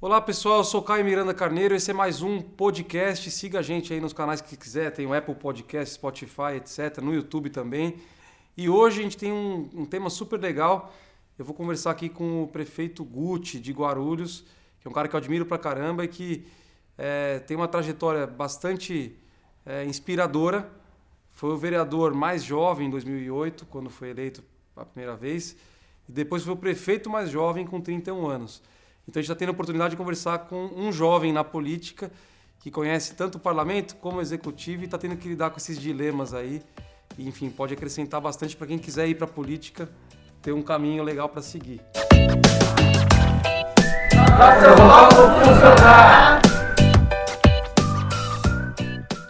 Olá pessoal, eu sou Caio Miranda Carneiro, esse é mais um podcast. Siga a gente aí nos canais que quiser, tem o Apple Podcast, Spotify, etc., no YouTube também. E hoje a gente tem um, um tema super legal. Eu vou conversar aqui com o prefeito Gucci de Guarulhos, que é um cara que eu admiro pra caramba e que é, tem uma trajetória bastante é, inspiradora. Foi o vereador mais jovem em 2008, quando foi eleito a primeira vez, e depois foi o prefeito mais jovem com 31 anos. Então a gente está tendo a oportunidade de conversar com um jovem na política que conhece tanto o parlamento como o executivo e está tendo que lidar com esses dilemas aí. E, enfim, pode acrescentar bastante para quem quiser ir para a política, ter um caminho legal para seguir.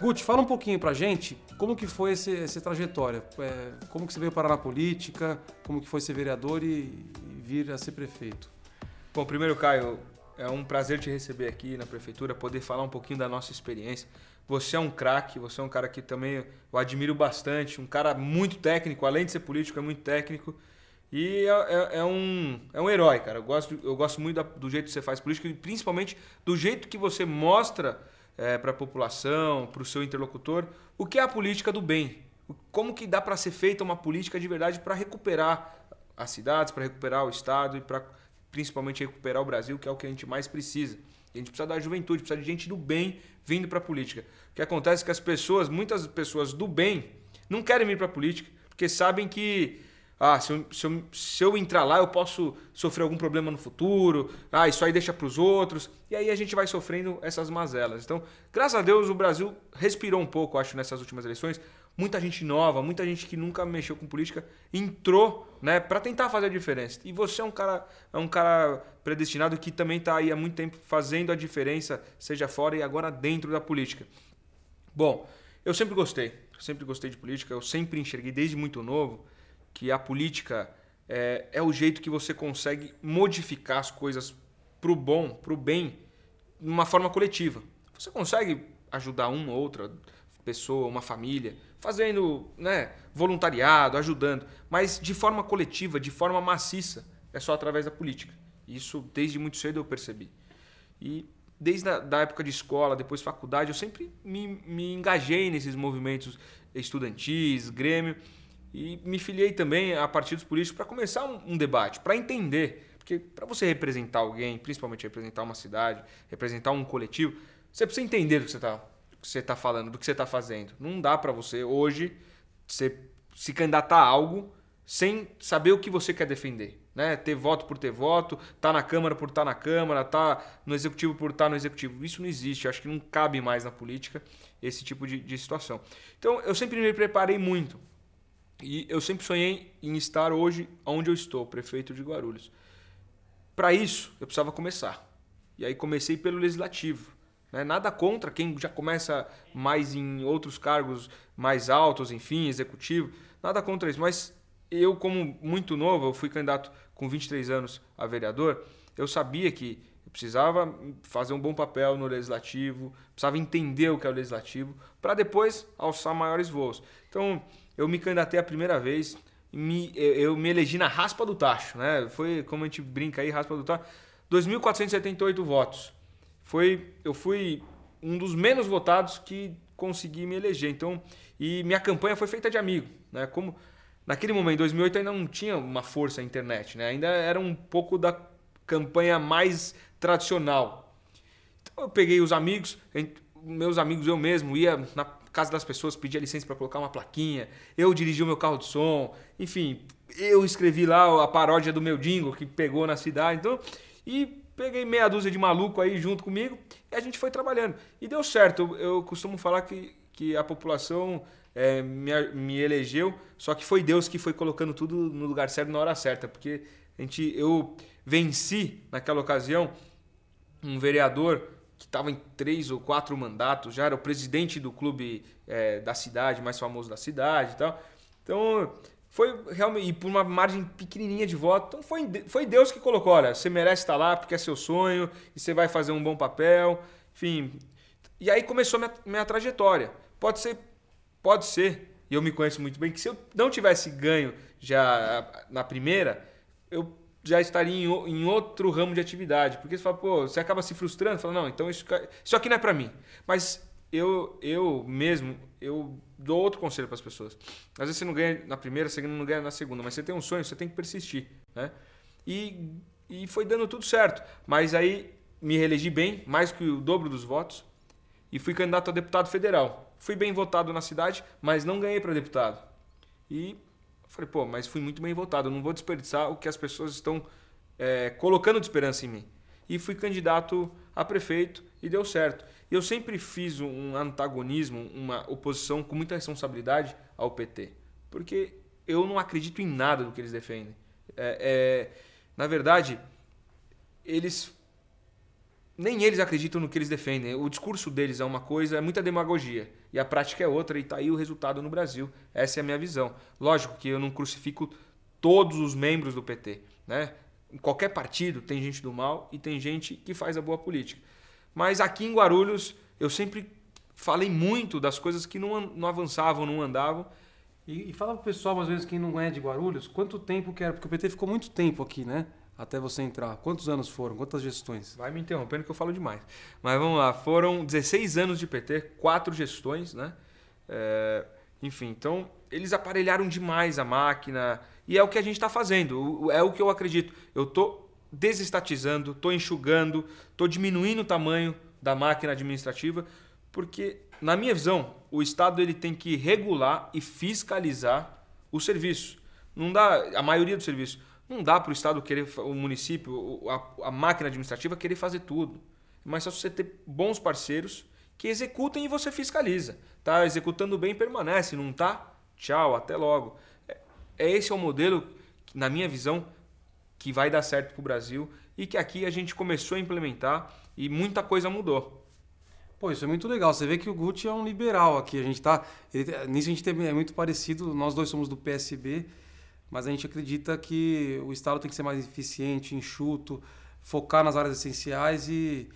Guti, fala um pouquinho pra gente como que foi esse, essa trajetória. É, como que você veio parar na política, como que foi ser vereador e, e vir a ser prefeito. Bom, primeiro, Caio, é um prazer te receber aqui na prefeitura, poder falar um pouquinho da nossa experiência. Você é um craque, você é um cara que também eu admiro bastante, um cara muito técnico, além de ser político, é muito técnico. E é, é, é um, é um herói, cara. Eu gosto, eu gosto muito da, do jeito que você faz política e principalmente do jeito que você mostra é, para a população, para o seu interlocutor, o que é a política do bem. Como que dá para ser feita uma política de verdade para recuperar as cidades, para recuperar o Estado e para principalmente recuperar o Brasil, que é o que a gente mais precisa. a gente precisa da juventude, precisa de gente do bem vindo para a política. O que acontece é que as pessoas, muitas pessoas do bem, não querem vir para a política, porque sabem que ah, se eu, se, eu, se eu entrar lá eu posso sofrer algum problema no futuro, ah, isso aí deixa para os outros, e aí a gente vai sofrendo essas mazelas. Então, graças a Deus, o Brasil respirou um pouco, acho, nessas últimas eleições, muita gente nova, muita gente que nunca mexeu com política entrou, né, para tentar fazer a diferença. E você é um cara, é um cara predestinado que também está aí há muito tempo fazendo a diferença, seja fora e agora dentro da política. Bom, eu sempre gostei, sempre gostei de política, eu sempre enxerguei desde muito novo que a política é, é o jeito que você consegue modificar as coisas para o bom, para o bem, de uma forma coletiva. Você consegue ajudar uma ou outra pessoa, uma família, fazendo né, voluntariado, ajudando, mas de forma coletiva, de forma maciça, é só através da política. Isso desde muito cedo eu percebi. E desde a da época de escola, depois faculdade, eu sempre me, me engajei nesses movimentos estudantis, grêmio, e me filiei também a partidos políticos para começar um, um debate, para entender. Porque para você representar alguém, principalmente representar uma cidade, representar um coletivo, você precisa entender do que você está que você está falando, do que você está fazendo. Não dá para você hoje você se candidatar a algo sem saber o que você quer defender. Né? Ter voto por ter voto, tá na Câmara por estar tá na Câmara, tá no Executivo por estar tá no Executivo. Isso não existe, acho que não cabe mais na política esse tipo de, de situação. Então eu sempre me preparei muito. E eu sempre sonhei em estar hoje onde eu estou, prefeito de Guarulhos. Para isso, eu precisava começar. E aí comecei pelo legislativo. Né? Nada contra quem já começa mais em outros cargos mais altos, enfim, executivo. Nada contra isso. Mas eu, como muito novo, eu fui candidato com 23 anos a vereador, eu sabia que eu precisava fazer um bom papel no legislativo, precisava entender o que é o legislativo, para depois alçar maiores voos. Então, eu me candidatei a primeira vez, me, eu me elegi na raspa do tacho, né? Foi, como a gente brinca aí, raspa do tacho, 2.478 votos foi eu fui um dos menos votados que consegui me eleger. Então, e minha campanha foi feita de amigo, né? Como naquele momento, em 2008 ainda não tinha uma força a internet, né? Ainda era um pouco da campanha mais tradicional. Então eu peguei os amigos, meus amigos eu mesmo ia na casa das pessoas pedir licença para colocar uma plaquinha, eu dirigi o meu carro de som, enfim, eu escrevi lá a paródia do meu jingle que pegou na cidade, então e Peguei meia dúzia de maluco aí junto comigo e a gente foi trabalhando. E deu certo. Eu, eu costumo falar que, que a população é, me, me elegeu, só que foi Deus que foi colocando tudo no lugar certo na hora certa. Porque a gente, eu venci naquela ocasião um vereador que estava em três ou quatro mandatos, já era o presidente do clube é, da cidade, mais famoso da cidade e tal. Então, foi realmente, e por uma margem pequenininha de voto. Então foi, foi Deus que colocou: olha, você merece estar lá porque é seu sonho e você vai fazer um bom papel. Enfim. E aí começou minha, minha trajetória. Pode ser, pode ser, e eu me conheço muito bem, que se eu não tivesse ganho já na primeira, eu já estaria em, em outro ramo de atividade. Porque você fala, pô, você acaba se frustrando, fala, não, então isso, isso aqui não é para mim. Mas eu, eu mesmo, eu dou outro conselho para as pessoas. Às vezes você não ganha na primeira, você não ganha na segunda, mas você tem um sonho, você tem que persistir, né? E, e foi dando tudo certo. Mas aí me reelegi bem, mais que o dobro dos votos, e fui candidato a deputado federal. Fui bem votado na cidade, mas não ganhei para deputado. E falei, pô, mas fui muito bem votado, não vou desperdiçar o que as pessoas estão é, colocando de esperança em mim. E fui candidato a prefeito e deu certo. Eu sempre fiz um antagonismo, uma oposição com muita responsabilidade ao PT, porque eu não acredito em nada do que eles defendem. É, é, na verdade, eles nem eles acreditam no que eles defendem. O discurso deles é uma coisa, é muita demagogia. E a prática é outra, e está aí o resultado no Brasil. Essa é a minha visão. Lógico que eu não crucifico todos os membros do PT. Né? Em qualquer partido tem gente do mal e tem gente que faz a boa política. Mas aqui em Guarulhos eu sempre falei muito das coisas que não, não avançavam, não andavam. E, e fala pro pessoal, às vezes, quem não é de Guarulhos, quanto tempo que era? Porque o PT ficou muito tempo aqui, né? Até você entrar. Quantos anos foram? Quantas gestões? Vai me interrompendo que eu falo demais. Mas vamos lá, foram 16 anos de PT, quatro gestões, né? É, enfim, então eles aparelharam demais a máquina e é o que a gente está fazendo, é o que eu acredito. Eu estou desestatizando, estou enxugando, estou diminuindo o tamanho da máquina administrativa, porque, na minha visão, o Estado ele tem que regular e fiscalizar o serviço. Não dá, a maioria do serviço. Não dá para o Estado querer, o município, a, a máquina administrativa querer fazer tudo. Mas só você ter bons parceiros que executem e você fiscaliza. Tá executando bem, permanece. Não tá? Tchau, até logo. É, é esse é o modelo, na minha visão, que vai dar certo para o Brasil e que aqui a gente começou a implementar e muita coisa mudou. Pô, isso é muito legal. Você vê que o Gucci é um liberal aqui. A gente tá. Ele, nisso a gente é muito parecido. Nós dois somos do PSB, mas a gente acredita que o Estado tem que ser mais eficiente, enxuto, focar nas áreas essenciais e,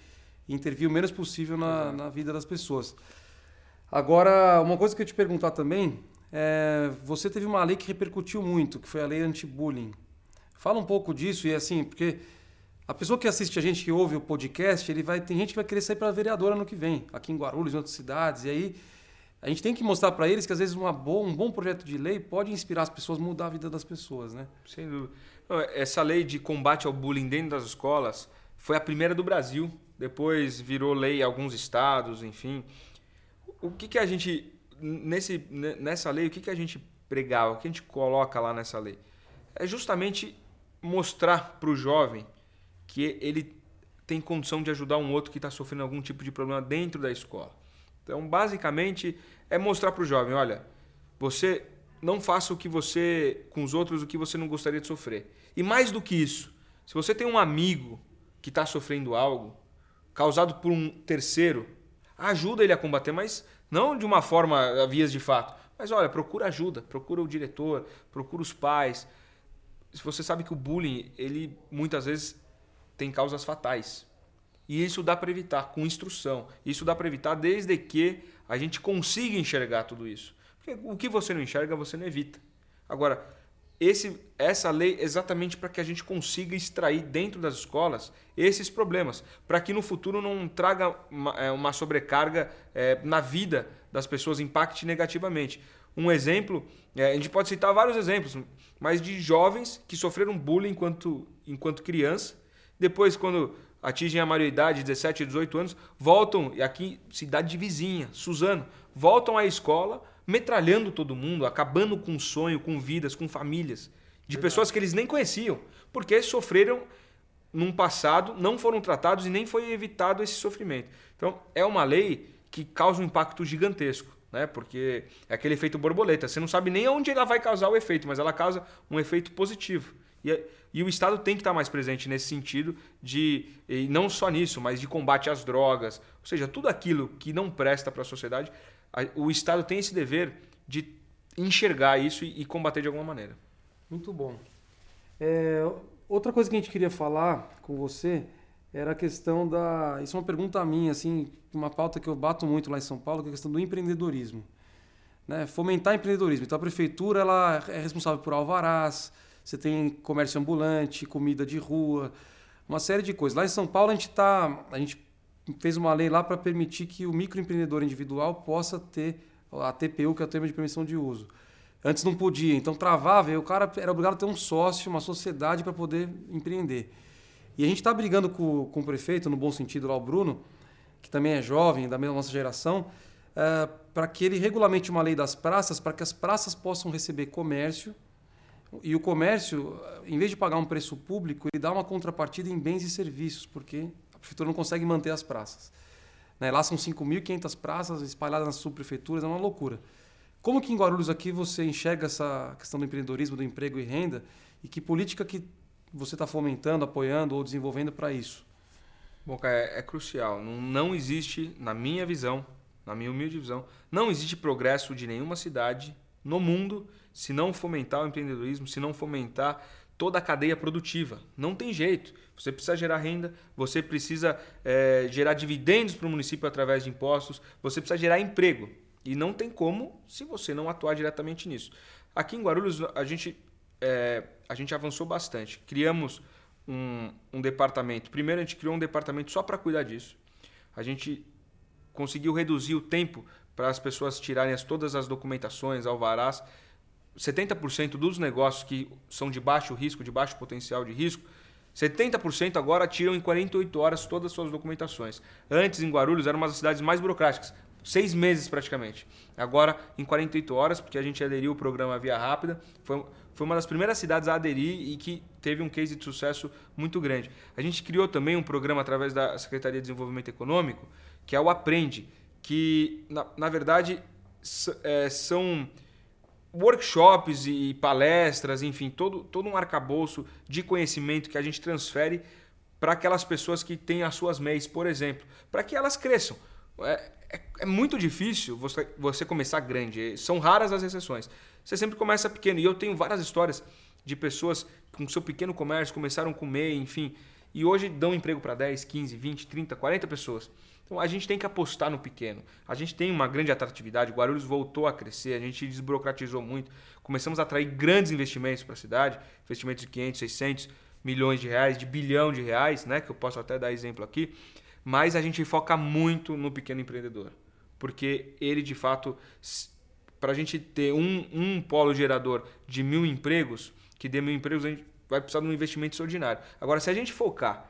e intervir o menos possível na, na vida das pessoas. Agora, uma coisa que eu te perguntar também é, você teve uma lei que repercutiu muito, que foi a lei anti-bullying. Fala um pouco disso e assim, porque a pessoa que assiste a gente, que ouve o podcast, ele vai, tem gente que vai querer sair para vereadora no que vem, aqui em Guarulhos, em outras cidades, e aí a gente tem que mostrar para eles que às vezes boa, um bom projeto de lei pode inspirar as pessoas, mudar a vida das pessoas, né? Sem dúvida. Essa lei de combate ao bullying dentro das escolas foi a primeira do Brasil. Depois virou lei em alguns estados, enfim. O que, que a gente nesse nessa lei o que, que a gente pregava, o que a gente coloca lá nessa lei é justamente mostrar para o jovem que ele tem condição de ajudar um outro que está sofrendo algum tipo de problema dentro da escola. Então, basicamente, é mostrar para o jovem, olha, você não faça o que você com os outros o que você não gostaria de sofrer. E mais do que isso, se você tem um amigo que está sofrendo algo causado por um terceiro, ajuda ele a combater, mas não de uma forma a vias de fato. Mas olha, procura ajuda, procura o diretor, procura os pais, você sabe que o bullying, ele muitas vezes tem causas fatais. E isso dá para evitar com instrução. Isso dá para evitar desde que a gente consiga enxergar tudo isso. Porque o que você não enxerga, você não evita. Agora, esse, essa lei é exatamente para que a gente consiga extrair dentro das escolas esses problemas, para que no futuro não traga uma, é, uma sobrecarga é, na vida das pessoas, impacte negativamente. Um exemplo, é, a gente pode citar vários exemplos, mas de jovens que sofreram bullying enquanto, enquanto criança, depois, quando atingem a maioridade, 17, 18 anos, voltam, e aqui, cidade de vizinha, Suzano, voltam à escola metralhando todo mundo, acabando com sonho, com vidas, com famílias, de Verdade. pessoas que eles nem conheciam, porque sofreram num passado, não foram tratados e nem foi evitado esse sofrimento. Então, é uma lei que causa um impacto gigantesco né? Porque é aquele efeito borboleta. Você não sabe nem onde ela vai causar o efeito, mas ela causa um efeito positivo. E, e o Estado tem que estar mais presente nesse sentido de, e não só nisso, mas de combate às drogas, ou seja, tudo aquilo que não presta para a sociedade, o Estado tem esse dever de enxergar isso e, e combater de alguma maneira. Muito bom. É, outra coisa que a gente queria falar com você era a questão da. Isso é uma pergunta minha, assim, uma pauta que eu bato muito lá em São Paulo, que é a questão do empreendedorismo. Né? Fomentar empreendedorismo. Então a prefeitura ela é responsável por alvarás, você tem comércio ambulante, comida de rua, uma série de coisas. Lá em São Paulo a gente tá, a gente fez uma lei lá para permitir que o microempreendedor individual possa ter a TPU, que é o termo de permissão de uso. Antes não podia, então travava e o cara era obrigado a ter um sócio, uma sociedade para poder empreender. E a gente está brigando com, com o prefeito, no bom sentido lá, o Bruno, que também é jovem, da mesma nossa geração, é, para que ele regulamente uma lei das praças, para que as praças possam receber comércio e o comércio, em vez de pagar um preço público, ele dá uma contrapartida em bens e serviços, porque a prefeitura não consegue manter as praças. Né? Lá são 5.500 praças espalhadas nas subprefeituras, é uma loucura. Como que em Guarulhos aqui você enxerga essa questão do empreendedorismo, do emprego e renda, e que política que você está fomentando, apoiando ou desenvolvendo para isso? Bom, cara, é, é crucial. Não, não existe, na minha visão, na minha humilde visão, não existe progresso de nenhuma cidade no mundo se não fomentar o empreendedorismo, se não fomentar toda a cadeia produtiva. Não tem jeito. Você precisa gerar renda, você precisa é, gerar dividendos para o município através de impostos, você precisa gerar emprego. E não tem como se você não atuar diretamente nisso. Aqui em Guarulhos, a gente, é, a gente avançou bastante. Criamos um, um departamento. Primeiro, a gente criou um departamento só para cuidar disso. A gente conseguiu reduzir o tempo para as pessoas tirarem as, todas as documentações, alvarás. 70% dos negócios que são de baixo risco, de baixo potencial de risco, 70% agora tiram em 48 horas todas as suas documentações. Antes, em Guarulhos, era uma das cidades mais burocráticas. Seis meses praticamente. Agora, em 48 horas, porque a gente aderiu ao programa Via Rápida. Foi, foi uma das primeiras cidades a aderir e que teve um case de sucesso muito grande. A gente criou também um programa através da Secretaria de Desenvolvimento Econômico, que é o Aprende, que, na, na verdade, é, são workshops e palestras, enfim, todo, todo um arcabouço de conhecimento que a gente transfere para aquelas pessoas que têm as suas MEIs, por exemplo, para que elas cresçam. É, é, é, muito difícil você, você começar grande, são raras as exceções. Você sempre começa pequeno, e eu tenho várias histórias de pessoas com seu pequeno comércio começaram com MEI, enfim, e hoje dão emprego para 10, 15, 20, 30, 40 pessoas. Então a gente tem que apostar no pequeno. A gente tem uma grande atratividade, Guarulhos voltou a crescer, a gente desburocratizou muito. Começamos a atrair grandes investimentos para a cidade, investimentos de 500, 600 milhões de reais, de bilhão de reais, né, que eu posso até dar exemplo aqui. Mas a gente foca muito no pequeno empreendedor, porque ele de fato, para a gente ter um, um polo gerador de mil empregos, que dê mil empregos, a gente vai precisar de um investimento extraordinário. Agora, se a gente focar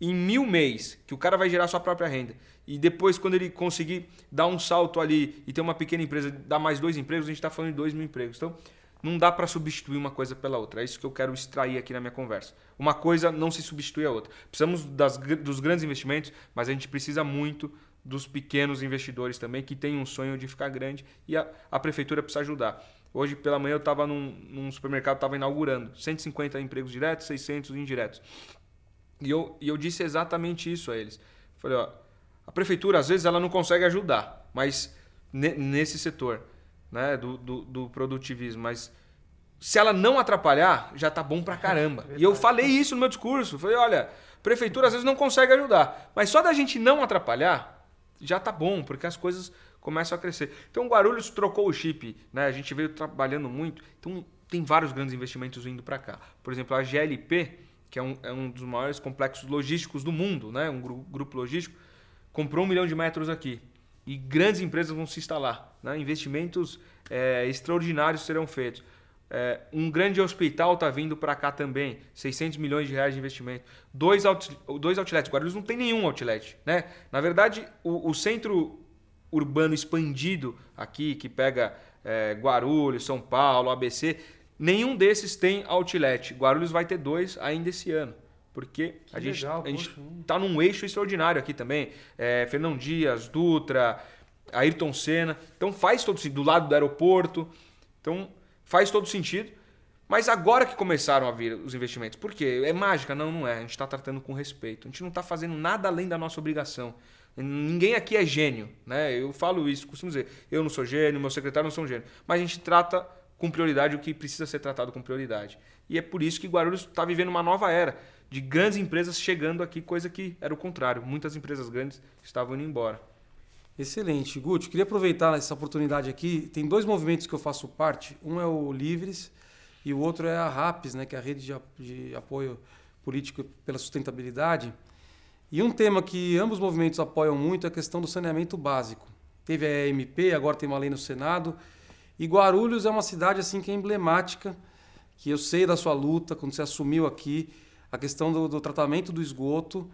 em mil mês, que o cara vai gerar sua própria renda, e depois, quando ele conseguir dar um salto ali e ter uma pequena empresa, dar mais dois empregos, a gente está falando de dois mil empregos. Então, não dá para substituir uma coisa pela outra. É isso que eu quero extrair aqui na minha conversa. Uma coisa não se substitui a outra. Precisamos das, dos grandes investimentos, mas a gente precisa muito dos pequenos investidores também, que têm um sonho de ficar grande e a, a prefeitura precisa ajudar. Hoje pela manhã eu estava num, num, supermercado, estava inaugurando 150 empregos diretos, 600 indiretos. E eu, e eu disse exatamente isso a eles. Falei, ó, a prefeitura, às vezes, ela não consegue ajudar, mas nesse setor né, do, do, do produtivismo. Mas se ela não atrapalhar, já tá bom pra caramba. e eu falei isso no meu discurso. Falei, olha, prefeitura às vezes não consegue ajudar, mas só da gente não atrapalhar, já tá bom, porque as coisas começam a crescer. Então, Guarulhos trocou o chip, né? A gente veio trabalhando muito. Então, tem vários grandes investimentos vindo para cá. Por exemplo, a GLP, que é um, é um dos maiores complexos logísticos do mundo, né? Um grupo logístico, comprou um milhão de metros aqui e grandes empresas vão se instalar. Né? Investimentos é, extraordinários serão feitos. É, um grande hospital está vindo para cá também, 600 milhões de reais de investimento. Dois, out, dois outlets. Guarulhos não tem nenhum outlet. Né? Na verdade, o, o centro urbano expandido aqui, que pega é, Guarulhos, São Paulo, ABC, nenhum desses tem outlet. Guarulhos vai ter dois ainda esse ano porque que a gente legal, a gente está num eixo extraordinário aqui também. É, Fernão Dias, Dutra, Ayrton Senna. Então faz todo sentido. Do lado do aeroporto. Então faz todo sentido. Mas agora que começaram a vir os investimentos, por quê? É mágica? Não, não é. A gente está tratando com respeito. A gente não está fazendo nada além da nossa obrigação. Ninguém aqui é gênio, né? Eu falo isso, costumo dizer. Eu não sou gênio, meu secretário não são gênio. Mas a gente trata com prioridade o que precisa ser tratado com prioridade. E é por isso que Guarulhos está vivendo uma nova era de grandes empresas chegando aqui, coisa que era o contrário. Muitas empresas grandes estavam indo embora. Excelente. Guti, queria aproveitar essa oportunidade aqui. Tem dois movimentos que eu faço parte. Um é o Livres, e o outro é a RAPS, né, que é a Rede de, Apoio Político pela Sustentabilidade. E um tema que ambos os movimentos apoiam muito é a questão do saneamento básico. Teve a EMP, agora tem uma lei no Senado. E Guarulhos é uma cidade assim que é emblemática, que eu sei da sua luta quando você assumiu aqui a questão do, do tratamento do esgoto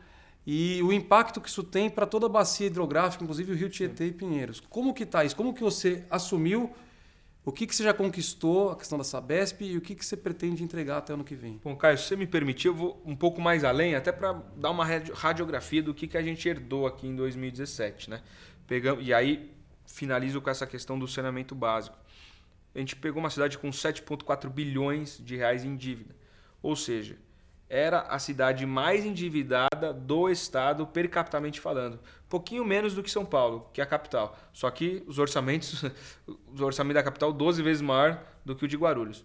e o impacto que isso tem para toda a bacia hidrográfica, inclusive o Rio Tietê e Pinheiros. Como que está isso? Como que você assumiu? O que, que você já conquistou, a questão da Sabesp, e o que, que você pretende entregar até ano que vem? Bom, Caio, se você me permitir, eu vou um pouco mais além, até para dar uma radiografia do que, que a gente herdou aqui em 2017. Né? Pegamos, e aí finalizo com essa questão do saneamento básico. A gente pegou uma cidade com 7,4 bilhões de reais em dívida. Ou seja, era a cidade mais endividada do estado per capitamente falando. Pouquinho menos do que São Paulo, que é a capital. Só que os orçamentos, o orçamento da capital 12 vezes maior do que o de Guarulhos.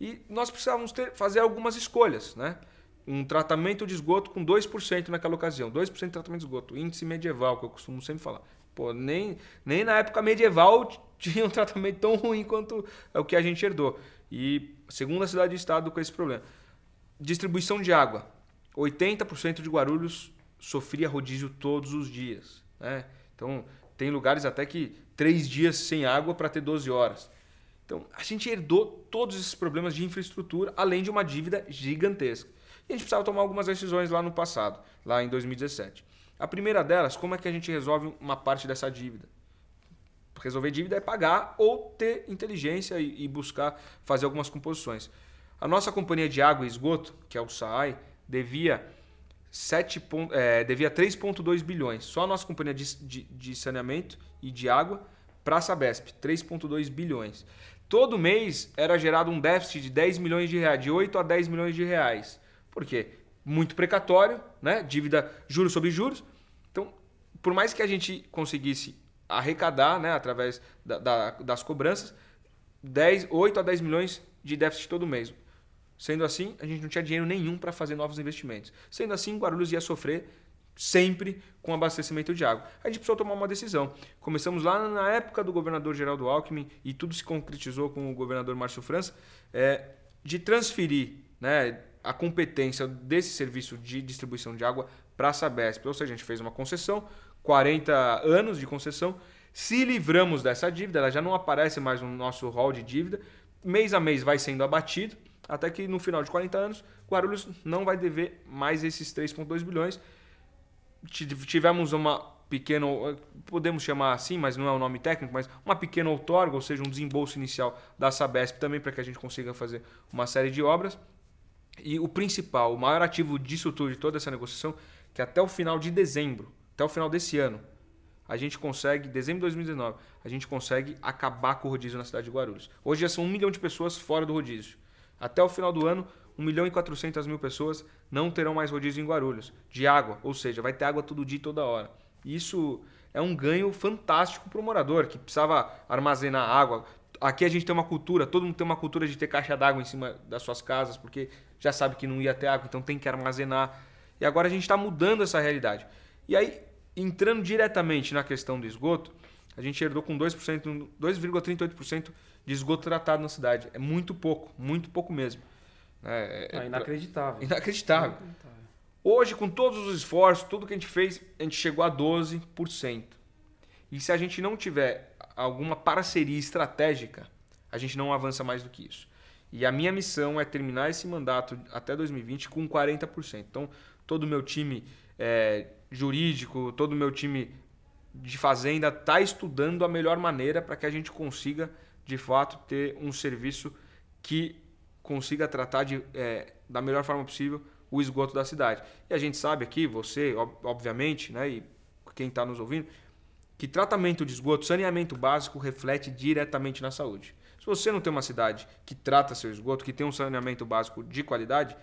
E nós precisávamos ter, fazer algumas escolhas, né? Um tratamento de esgoto com 2% naquela ocasião. 2% de tratamento de esgoto, índice medieval, que eu costumo sempre falar. Pô, nem, nem na época medieval tinha um tratamento tão ruim quanto o que a gente herdou. E segunda cidade do estado com esse problema. Distribuição de água. 80% de Guarulhos sofria rodízio todos os dias. Né? Então, tem lugares até que três dias sem água para ter 12 horas. Então, a gente herdou todos esses problemas de infraestrutura, além de uma dívida gigantesca. E a gente precisava tomar algumas decisões lá no passado, lá em 2017. A primeira delas, como é que a gente resolve uma parte dessa dívida? Resolver dívida é pagar ou ter inteligência e buscar fazer algumas composições. A nossa companhia de água e esgoto, que é o SAAI, devia, 7, é, devia 3,2 bilhões. Só a nossa companhia de, de, de saneamento e de água para a Sabesp, 3,2 bilhões. Todo mês era gerado um déficit de 10 milhões de reais, de 8 a 10 milhões de reais. Por quê? Muito precatório, né? dívida juros sobre juros. Então, por mais que a gente conseguisse arrecadar né, através da, da, das cobranças, 10, 8 a 10 milhões de déficit todo mês. Sendo assim, a gente não tinha dinheiro nenhum para fazer novos investimentos. Sendo assim, Guarulhos ia sofrer sempre com abastecimento de água. A gente precisou tomar uma decisão. Começamos lá na época do governador Geraldo Alckmin e tudo se concretizou com o governador Márcio França, é, de transferir né, a competência desse serviço de distribuição de água para a Sabesp. Ou seja, a gente fez uma concessão, 40 anos de concessão, se livramos dessa dívida, ela já não aparece mais no nosso hall de dívida, mês a mês vai sendo abatido, até que no final de 40 anos, Guarulhos não vai dever mais esses 3,2 bilhões. Tivemos uma pequena, podemos chamar assim, mas não é o um nome técnico, mas uma pequena outorga, ou seja, um desembolso inicial da Sabesp também para que a gente consiga fazer uma série de obras. E o principal, o maior ativo disso tudo, de toda essa negociação, que até o final de dezembro, até o final desse ano, a gente consegue, dezembro de 2019, a gente consegue acabar com o rodízio na cidade de Guarulhos. Hoje já são um milhão de pessoas fora do rodízio. Até o final do ano, 1 milhão e 400 mil pessoas não terão mais rodízio em Guarulhos de água, ou seja, vai ter água todo dia e toda hora. Isso é um ganho fantástico para o morador que precisava armazenar água. Aqui a gente tem uma cultura, todo mundo tem uma cultura de ter caixa d'água em cima das suas casas, porque já sabe que não ia ter água, então tem que armazenar. E agora a gente está mudando essa realidade. E aí, entrando diretamente na questão do esgoto, a gente herdou com 2%, 2,38% de esgoto tratado na cidade. É muito pouco, muito pouco mesmo. É, é, é inacreditável. inacreditável. Inacreditável. Hoje, com todos os esforços, tudo que a gente fez, a gente chegou a 12%. E se a gente não tiver alguma parceria estratégica, a gente não avança mais do que isso. E a minha missão é terminar esse mandato até 2020 com 40%. Então, todo o meu time é, jurídico, todo o meu time de fazenda está estudando a melhor maneira para que a gente consiga de fato ter um serviço que consiga tratar de, é, da melhor forma possível o esgoto da cidade. E a gente sabe aqui, você, obviamente, né, e quem está nos ouvindo, que tratamento de esgoto, saneamento básico reflete diretamente na saúde. Se você não tem uma cidade que trata seu esgoto, que tem um saneamento básico de qualidade,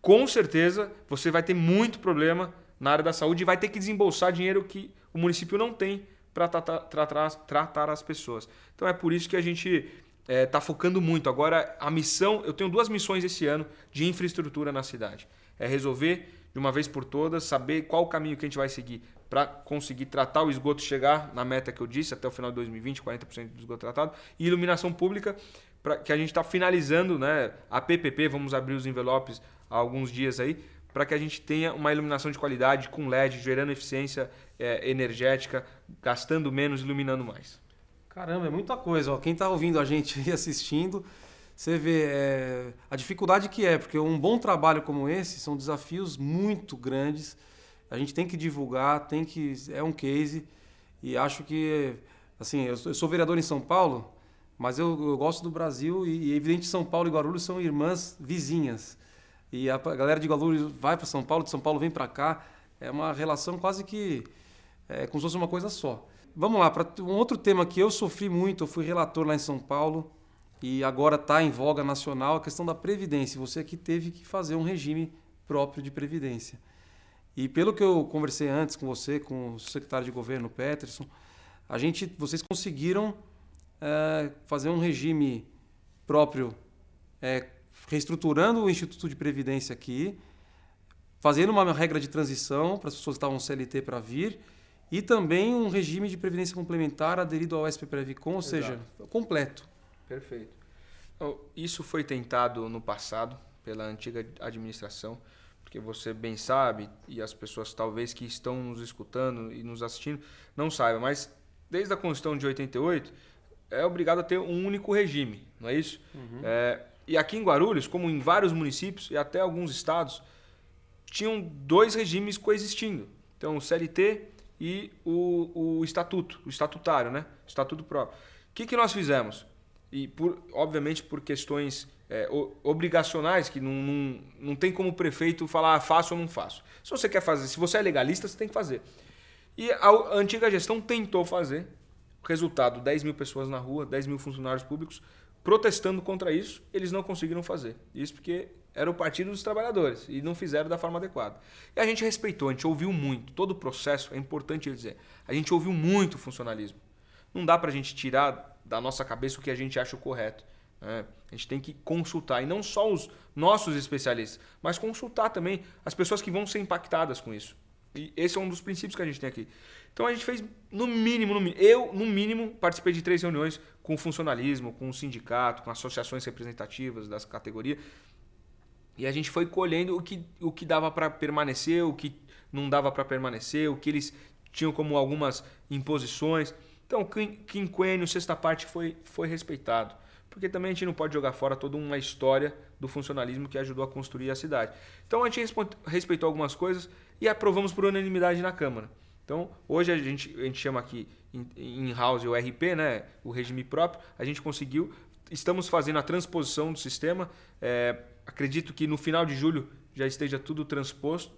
com certeza você vai ter muito problema na área da saúde e vai ter que desembolsar dinheiro que o município não tem para tratar, tratar, tratar as pessoas. Então é por isso que a gente está é, tá focando muito. Agora, a missão, eu tenho duas missões esse ano de infraestrutura na cidade. É resolver de uma vez por todas, saber qual o caminho que a gente vai seguir para conseguir tratar o esgoto, chegar na meta que eu disse, até o final de 2020, 40% do esgoto tratado, e iluminação pública, pra, que a gente está finalizando né, a PPP, vamos abrir os envelopes há alguns dias aí, para que a gente tenha uma iluminação de qualidade com LED, gerando eficiência é, energética, gastando menos, iluminando mais. Caramba, é muita coisa. Ó. Quem está ouvindo a gente e assistindo, você vê é, a dificuldade que é, porque um bom trabalho como esse são desafios muito grandes. A gente tem que divulgar, tem que é um case e acho que assim eu sou vereador em São Paulo, mas eu, eu gosto do Brasil e, e é evidente São Paulo e Guarulhos são irmãs vizinhas. E a galera de Guarulhos vai para São Paulo, de São Paulo vem para cá. É uma relação quase que é, como se fosse uma coisa só. Vamos lá, para um outro tema que eu sofri muito, eu fui relator lá em São Paulo e agora está em voga nacional a questão da previdência. Você aqui teve que fazer um regime próprio de previdência. E pelo que eu conversei antes com você, com o secretário de governo Peterson, a gente, vocês conseguiram é, fazer um regime próprio, é, reestruturando o Instituto de Previdência aqui, fazendo uma regra de transição para as pessoas que estavam CLT para vir e também um regime de previdência complementar aderido ao SP Previcon, ou Exato. seja, completo. Perfeito. Então, isso foi tentado no passado pela antiga administração, porque você bem sabe, e as pessoas talvez que estão nos escutando e nos assistindo não saibam, mas desde a Constituição de 88 é obrigado a ter um único regime, não é isso? Uhum. É, e aqui em Guarulhos, como em vários municípios e até alguns estados, tinham dois regimes coexistindo. Então, o CLT e o, o estatuto, o estatutário, né? O estatuto próprio. O que, que nós fizemos? E, por, obviamente, por questões é, obrigacionais, que não, não, não tem como o prefeito falar ah, faço ou não faço. Se você quer fazer, se você é legalista, você tem que fazer. E a, a antiga gestão tentou fazer. Resultado: 10 mil pessoas na rua, 10 mil funcionários públicos protestando contra isso, eles não conseguiram fazer. Isso porque era o Partido dos Trabalhadores e não fizeram da forma adequada. E a gente respeitou, a gente ouviu muito. Todo o processo, é importante dizer, a gente ouviu muito o funcionalismo. Não dá para a gente tirar da nossa cabeça o que a gente acha o correto. Né? A gente tem que consultar, e não só os nossos especialistas, mas consultar também as pessoas que vão ser impactadas com isso. E esse é um dos princípios que a gente tem aqui. Então a gente fez, no mínimo, no eu, no mínimo, participei de três reuniões com o funcionalismo, com o sindicato, com associações representativas das categorias, e a gente foi colhendo o que, o que dava para permanecer, o que não dava para permanecer, o que eles tinham como algumas imposições. Então, quinquênio, sexta parte foi, foi respeitado. Porque também a gente não pode jogar fora toda uma história do funcionalismo que ajudou a construir a cidade. Então a gente respeitou algumas coisas e aprovamos por unanimidade na Câmara. Então, hoje a gente, a gente chama aqui in-house o RP, né, o regime próprio, a gente conseguiu, estamos fazendo a transposição do sistema. É, acredito que no final de julho já esteja tudo transposto.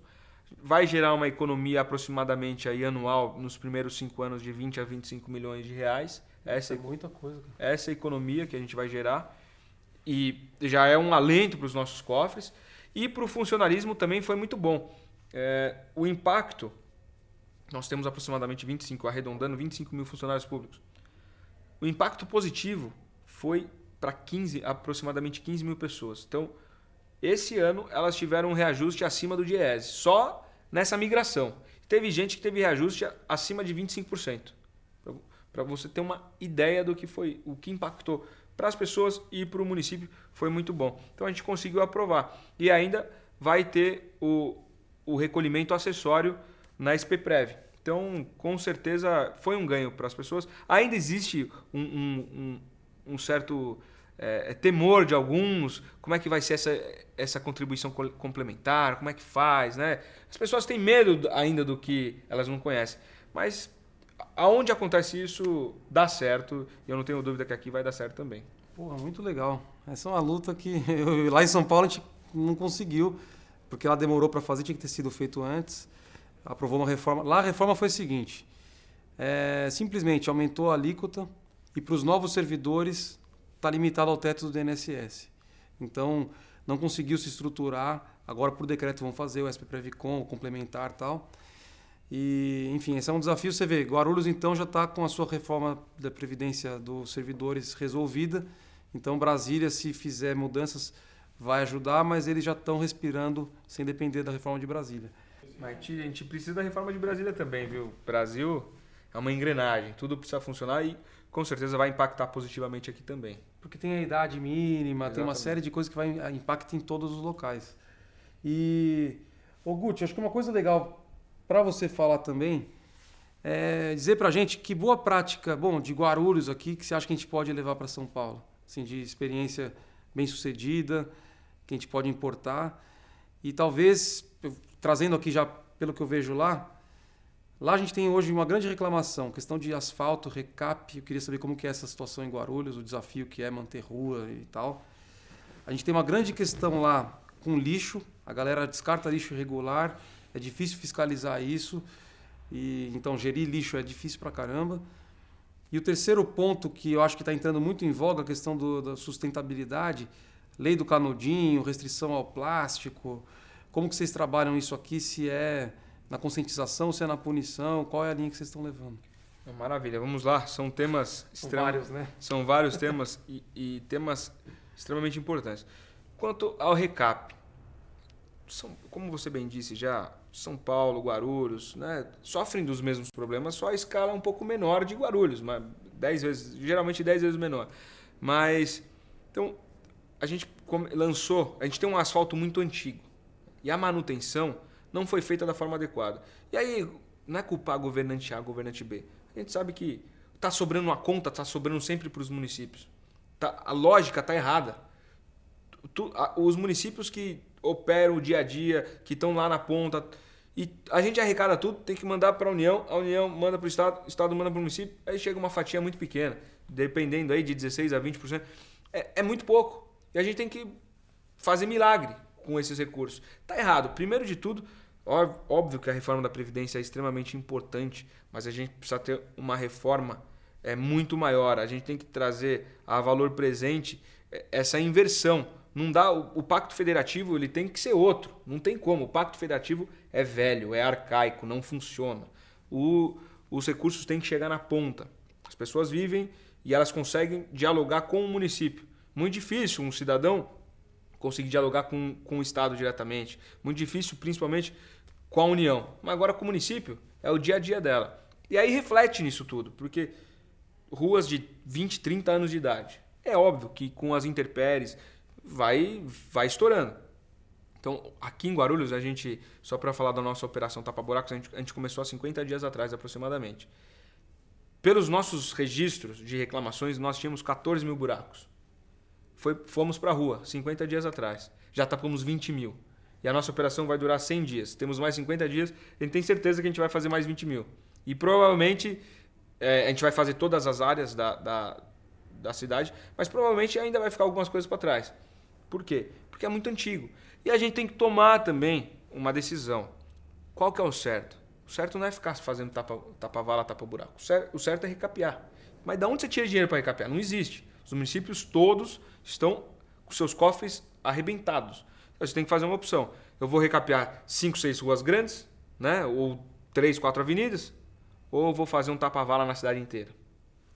Vai gerar uma economia aproximadamente aí anual nos primeiros cinco anos de 20 a 25 milhões de reais. Essa é muita coisa. Cara. Essa é economia que a gente vai gerar e já é um alento para os nossos cofres e para o funcionalismo também foi muito bom. É, o impacto, nós temos aproximadamente 25, arredondando 25 mil funcionários públicos. O impacto positivo foi para 15, aproximadamente 15 mil pessoas. Então, esse ano elas tiveram um reajuste acima do DIES, só nessa migração. Teve gente que teve reajuste acima de 25%. Para você ter uma ideia do que foi, o que impactou para as pessoas e para o município foi muito bom. Então a gente conseguiu aprovar. E ainda vai ter o, o recolhimento acessório na SPPrev. Então, com certeza, foi um ganho para as pessoas. Ainda existe um, um, um, um certo é, temor de alguns, como é que vai ser essa, essa contribuição complementar, como é que faz, né? As pessoas têm medo ainda do que elas não conhecem, mas aonde acontece isso, dá certo, e eu não tenho dúvida que aqui vai dar certo também. Porra, muito legal. Essa é uma luta que eu, lá em São Paulo a gente não conseguiu, porque ela demorou para fazer, tinha que ter sido feito antes. Aprovou uma reforma. Lá a reforma foi a seguinte: é, simplesmente aumentou a alíquota e para os novos servidores está limitado ao teto do DNSS. Então, não conseguiu se estruturar. Agora, por decreto, vão fazer o SP Previcom, o complementar tal. E, enfim, esse é um desafio. Você vê, Guarulhos, então, já está com a sua reforma da Previdência dos servidores resolvida. Então, Brasília, se fizer mudanças, vai ajudar, mas eles já estão respirando sem depender da reforma de Brasília. Mas a gente precisa da reforma de Brasília também, viu? Brasil é uma engrenagem. Tudo precisa funcionar e com certeza vai impactar positivamente aqui também. Porque tem a idade mínima, Exatamente. tem uma série de coisas que vai impactar em todos os locais. E, ô Guti, acho que uma coisa legal para você falar também é dizer pra gente que boa prática, bom, de Guarulhos aqui, que você acha que a gente pode levar para São Paulo? Assim, de experiência bem sucedida, que a gente pode importar. E talvez, trazendo aqui já pelo que eu vejo lá, lá a gente tem hoje uma grande reclamação, questão de asfalto, recap. Eu queria saber como que é essa situação em Guarulhos, o desafio que é manter rua e tal. A gente tem uma grande questão lá com lixo, a galera descarta lixo irregular, é difícil fiscalizar isso. E então gerir lixo é difícil pra caramba. E o terceiro ponto que eu acho que está entrando muito em voga, a questão do- da sustentabilidade, lei do canudinho, restrição ao plástico. Como que vocês trabalham isso aqui? Se é na conscientização, se é na punição, qual é a linha que vocês estão levando? Maravilha, vamos lá. São temas São extrema- vários, né? São vários temas e, e temas extremamente importantes. Quanto ao recap, são, como você bem disse já, São Paulo, Guarulhos, né, sofrem dos mesmos problemas, só a escala é um pouco menor de Guarulhos, mas dez vezes, geralmente 10 vezes menor. Mas, então, a gente lançou, a gente tem um asfalto muito antigo e a manutenção não foi feita da forma adequada. E aí, não é culpar governante A, governante B. A gente sabe que está sobrando uma conta, está sobrando sempre para os municípios. Tá, a lógica está errada. Tu- a- os municípios que operam o dia a dia, que estão lá na ponta, e a gente arrecada tudo, tem que mandar para a União, a União manda para o Estado, o Estado manda para o município, aí chega uma fatia muito pequena, dependendo aí de 16% a 20%. É, é muito pouco. E a gente tem que fazer milagre com esses recursos. Tá errado. Primeiro de tudo, óbvio que a reforma da Previdência é extremamente importante, mas a gente precisa ter uma reforma é, muito maior. A gente tem que trazer a valor presente é, essa inversão. Não dá o, o pacto federativo ele tem que ser outro. Não tem como. O pacto federativo é velho, é arcaico, não funciona. O- os recursos têm que chegar na ponta. As pessoas vivem e elas conseguem dialogar com o município. Muito difícil um cidadão conseguir dialogar com, com o Estado diretamente. Muito difícil, principalmente com a União. Mas agora com o município, é o dia a dia dela. E aí reflete nisso tudo, porque ruas de 20, 30 anos de idade. É óbvio que com as intempéries vai, vai estourando. Então, aqui em Guarulhos, a gente, só para falar da nossa operação Tapa Buracos, a gente, a gente começou há 50 dias atrás aproximadamente. Pelos nossos registros de reclamações, nós tínhamos 14 mil buracos. Foi, fomos para a rua 50 dias atrás. Já tapamos 20 mil. E a nossa operação vai durar 100 dias. Temos mais 50 dias. A gente tem certeza que a gente vai fazer mais 20 mil. E provavelmente é, a gente vai fazer todas as áreas da, da, da cidade, mas provavelmente ainda vai ficar algumas coisas para trás. Por quê? Porque é muito antigo. E a gente tem que tomar também uma decisão. Qual que é o certo? O certo não é ficar fazendo tapa, tapa vala, tapa buraco. O cer- O certo é recapear. Mas da onde você tira dinheiro para recapear? Não existe. Os municípios todos estão com seus cofres arrebentados. Então, Você tem que fazer uma opção. Eu vou recapear 5, 6 ruas grandes, né? ou 3, 4 avenidas, ou vou fazer um tapa-vala na cidade inteira.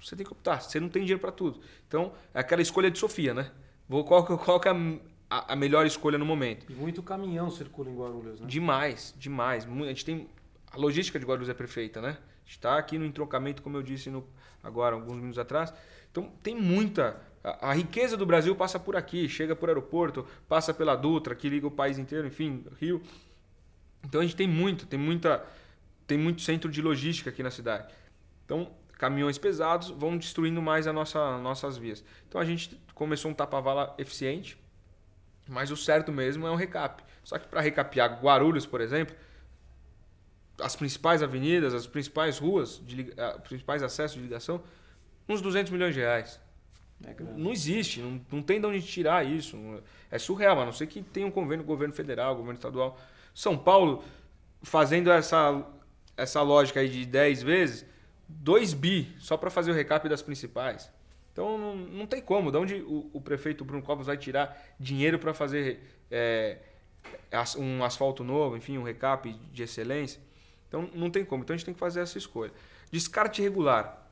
Você tem que optar. Você não tem dinheiro para tudo. Então, é aquela escolha de Sofia, né? Vou, qual, que- qual que é a, a melhor escolha no momento? E muito caminhão circula em Guarulhos, né? Demais, demais. A gente tem. A logística de Guarulhos é perfeita, né? A gente está aqui no entroncamento, como eu disse no, agora, alguns minutos atrás. Então tem muita. A, riqueza do Brasil passa por aqui, chega por aeroporto, passa pela Dutra, que liga o país inteiro, enfim, Rio. Então a gente tem muito, tem muita. Tem muito centro de logística aqui na cidade. Então, caminhões pesados vão destruindo mais as nossa, nossas vias. Então a gente começou um tapa-vala eficiente, mas o certo mesmo é um recap. Só que para recapear Guarulhos, por exemplo, as principais avenidas, as principais ruas, de, ah, principais acessos de ligação, uns 200 milhões de reais. É. Não existe, não, não tem de onde tirar isso. É surreal, a não ser que tenha um convênio governo federal, governo estadual. São Paulo, fazendo essa, essa lógica aí de 10 vezes, 2 bi só para fazer o recap das principais. Então não, não tem como. De onde o, o prefeito Bruno Covas vai tirar dinheiro para fazer é, um asfalto novo, enfim, um recap de excelência? Então não tem como. Então a gente tem que fazer essa escolha. Descarte regular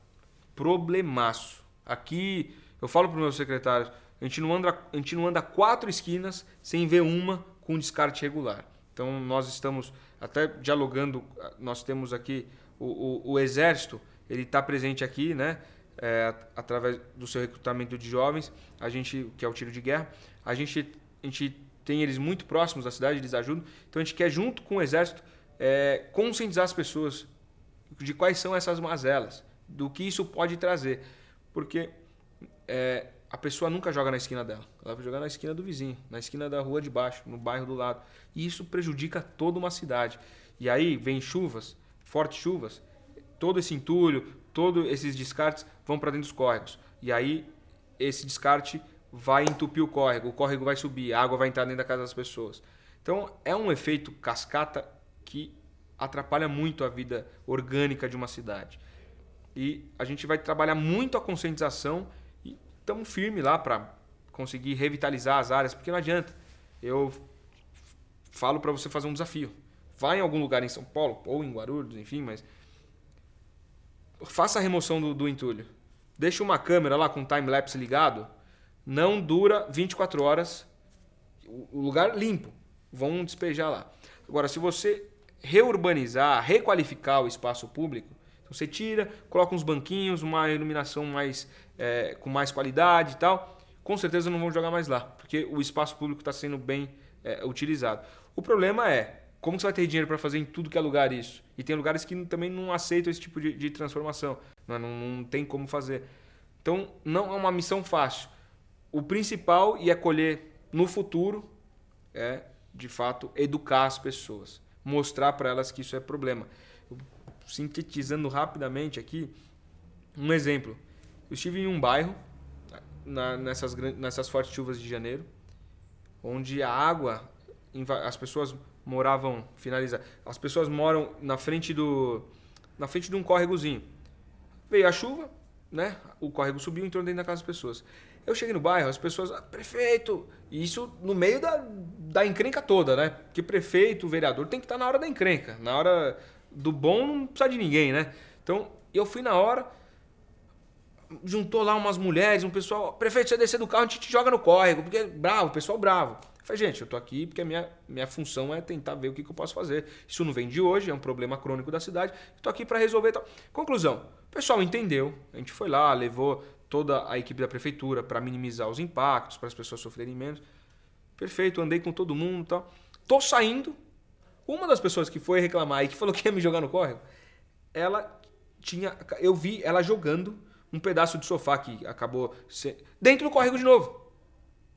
problemaço. Aqui, eu falo para os meus secretários, a gente, não anda, a gente não anda quatro esquinas sem ver uma com descarte regular. Então, nós estamos até dialogando, nós temos aqui o, o, o Exército, ele está presente aqui, né? É, através do seu recrutamento de jovens, a gente, que é o tiro de guerra, a gente, a gente tem eles muito próximos da cidade, eles ajudam. Então a gente quer, junto com o Exército, é, conscientizar as pessoas de quais são essas mazelas, do que isso pode trazer. Porque é, a pessoa nunca joga na esquina dela, ela vai jogar na esquina do vizinho, na esquina da rua de baixo, no bairro do lado. E isso prejudica toda uma cidade. E aí vem chuvas, fortes chuvas, todo esse entulho, todos esses descartes vão para dentro dos córregos. E aí esse descarte vai entupir o córrego, o córrego vai subir, a água vai entrar dentro da casa das pessoas. Então é um efeito cascata que atrapalha muito a vida orgânica de uma cidade. E a gente vai trabalhar muito a conscientização e estamos firmes lá para conseguir revitalizar as áreas, porque não adianta. Eu falo para você fazer um desafio. Vá em algum lugar em São Paulo ou em Guarulhos, enfim, mas faça a remoção do, do entulho. Deixe uma câmera lá com time-lapse ligado. Não dura 24 horas. O lugar limpo. Vão despejar lá. Agora, se você reurbanizar, requalificar o espaço público, você tira, coloca uns banquinhos, uma iluminação mais é, com mais qualidade e tal, com certeza não vão jogar mais lá, porque o espaço público está sendo bem é, utilizado. O problema é como você vai ter dinheiro para fazer em tudo que é lugar isso? E tem lugares que também não aceitam esse tipo de, de transformação. Não, não, não, tem como fazer. Então, não é uma missão fácil. O principal e é no futuro é, de fato, educar as pessoas. Mostrar para elas que isso é problema. Sintetizando rapidamente aqui, um exemplo. Eu estive em um bairro, na, nessas, nessas fortes chuvas de janeiro, onde a água, as pessoas moravam, finalizar. As pessoas moram na frente do na frente de um córregozinho. Veio a chuva, né? O córrego subiu e entrou dentro da casa das pessoas. Eu cheguei no bairro, as pessoas, ah, prefeito, isso no meio da, da encrenca toda, né? Porque prefeito, vereador tem que estar na hora da encrenca. Na hora do bom não precisa de ninguém, né? Então, eu fui na hora, juntou lá umas mulheres, um pessoal, prefeito, você descer do carro, a gente te joga no córrego, porque bravo, pessoal bravo. Falei, gente, eu tô aqui porque a minha, minha função é tentar ver o que, que eu posso fazer. Isso não vem de hoje, é um problema crônico da cidade. Estou aqui para resolver. Tal. Conclusão: o pessoal entendeu. A gente foi lá, levou toda a equipe da prefeitura para minimizar os impactos, para as pessoas sofrerem menos. Perfeito, andei com todo mundo tal. Tô saindo. Uma das pessoas que foi reclamar e que falou que ia me jogar no córrego, ela tinha. Eu vi ela jogando um pedaço de sofá que acabou dentro do córrego de novo.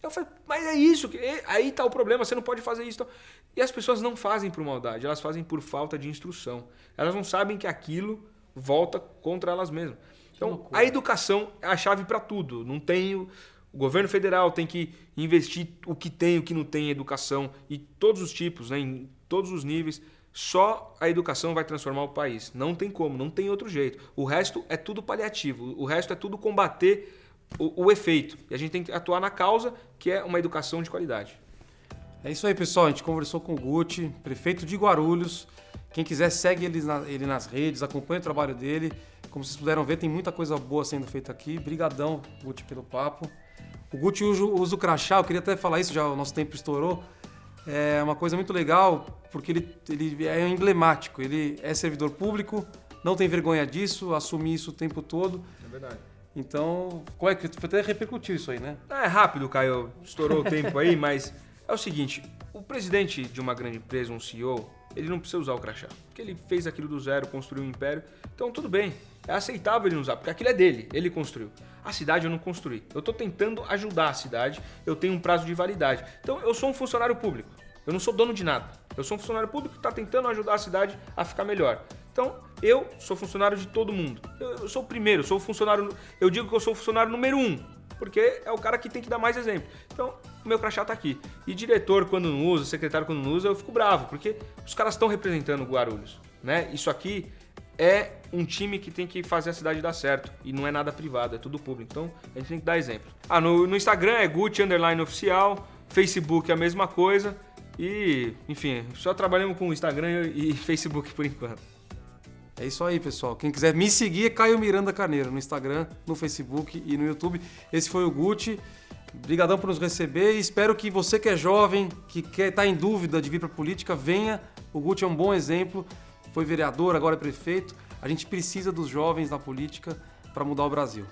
Eu falei, mas é isso, aí tá o problema, você não pode fazer isso. E as pessoas não fazem por maldade, elas fazem por falta de instrução. Elas não sabem que aquilo volta contra elas mesmas. Então, a educação é a chave para tudo. Não tem o, governo federal tem que investir o que tem, o que não tem em educação e todos os tipos, né, em todos os níveis. Só a educação vai transformar o país. Não tem como, não tem outro jeito. O resto é tudo paliativo. O resto é tudo combater o, o, efeito. E a gente tem que atuar na causa, que é uma educação de qualidade. É isso aí, pessoal. A gente conversou com o Guti, prefeito de Guarulhos. Quem quiser, segue ele, na, ele nas redes, acompanha o trabalho dele. Como vocês puderam ver, tem muita coisa boa sendo feita aqui. Brigadão, Guti, pelo papo. O Guti usa, usa o crachá, eu queria até falar isso, já o nosso tempo estourou. É uma coisa muito legal, porque ele, ele é emblemático. Ele é servidor público, não tem vergonha disso, assume isso o tempo todo. É verdade. Então, como é que até repercutiu isso aí, né? É rápido, Caio. Estourou o tempo aí, mas é o seguinte: o presidente de uma grande empresa, um CEO, ele não precisa usar o crachá. Porque ele fez aquilo do zero, construiu um império. Então, tudo bem. É aceitável ele usar, porque aquilo é dele, ele construiu. A cidade eu não construí. Eu estou tentando ajudar a cidade, eu tenho um prazo de validade. Então, eu sou um funcionário público. Eu não sou dono de nada. Eu sou um funcionário público que está tentando ajudar a cidade a ficar melhor. Então, eu sou funcionário de todo mundo. Eu, eu sou o primeiro, sou o funcionário. Eu digo que eu sou o funcionário número um, porque é o cara que tem que dar mais exemplo. Então, o meu crachá está aqui. E diretor, quando não usa, secretário, quando não usa, eu fico bravo, porque os caras estão representando Guarulhos. Né? Isso aqui é um time que tem que fazer a cidade dar certo. E não é nada privado, é tudo público. Então, a gente tem que dar exemplo. Ah, no, no Instagram é Gucci Underline Oficial, Facebook é a mesma coisa. E, enfim, só trabalhamos com Instagram e Facebook por enquanto. É isso aí, pessoal. Quem quiser me seguir é Caio Miranda Carneiro no Instagram, no Facebook e no YouTube. Esse foi o Gucci. Obrigadão por nos receber e espero que você que é jovem, que quer estar tá em dúvida de vir para a política, venha. O Gucci é um bom exemplo. Foi vereador, agora é prefeito. A gente precisa dos jovens na política para mudar o Brasil.